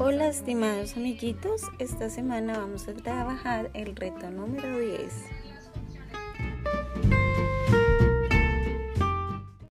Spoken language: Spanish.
Hola estimados amiguitos, esta semana vamos a trabajar el reto número 10.